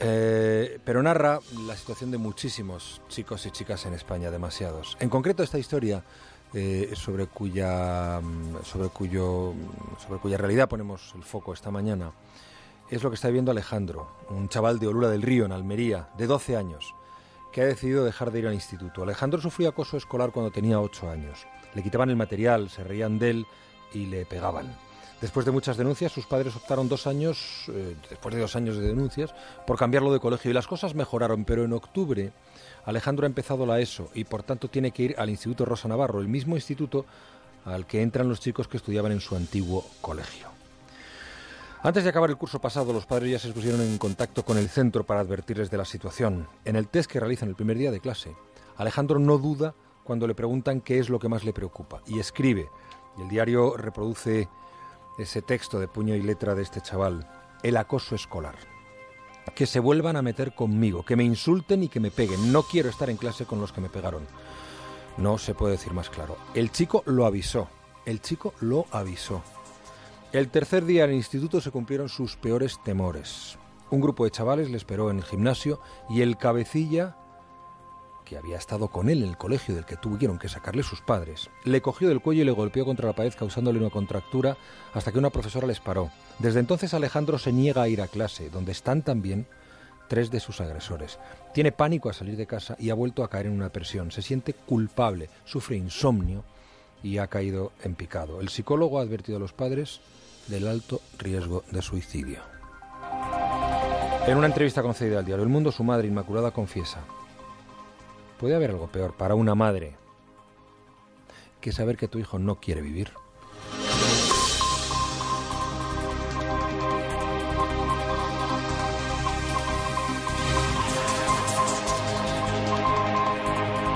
eh, pero narra la situación de muchísimos chicos y chicas en España, demasiados. En concreto, esta historia eh, sobre cuya mm, sobre cuyo sobre cuya realidad ponemos el foco esta mañana es lo que está viviendo Alejandro, un chaval de Olura del Río en Almería, de 12 años, que ha decidido dejar de ir al instituto. Alejandro sufrió acoso escolar cuando tenía 8 años. Le quitaban el material, se reían de él y le pegaban. Después de muchas denuncias, sus padres optaron dos años, eh, después de dos años de denuncias, por cambiarlo de colegio y las cosas mejoraron, pero en octubre Alejandro ha empezado la ESO y por tanto tiene que ir al Instituto Rosa Navarro, el mismo instituto al que entran los chicos que estudiaban en su antiguo colegio. Antes de acabar el curso pasado, los padres ya se pusieron en contacto con el centro para advertirles de la situación. En el test que realizan el primer día de clase, Alejandro no duda cuando le preguntan qué es lo que más le preocupa y escribe. Y el diario reproduce ese texto de puño y letra de este chaval, el acoso escolar. Que se vuelvan a meter conmigo, que me insulten y que me peguen. No quiero estar en clase con los que me pegaron. No se puede decir más claro. El chico lo avisó. El chico lo avisó. El tercer día en el instituto se cumplieron sus peores temores. Un grupo de chavales le esperó en el gimnasio y el cabecilla que había estado con él en el colegio del que tuvieron que sacarle sus padres, le cogió del cuello y le golpeó contra la pared causándole una contractura hasta que una profesora les paró. Desde entonces Alejandro se niega a ir a clase, donde están también tres de sus agresores. Tiene pánico a salir de casa y ha vuelto a caer en una presión. Se siente culpable, sufre insomnio y ha caído en picado. El psicólogo ha advertido a los padres del alto riesgo de suicidio. En una entrevista concedida al diario El Mundo, su madre Inmaculada confiesa Puede haber algo peor para una madre que saber que tu hijo no quiere vivir.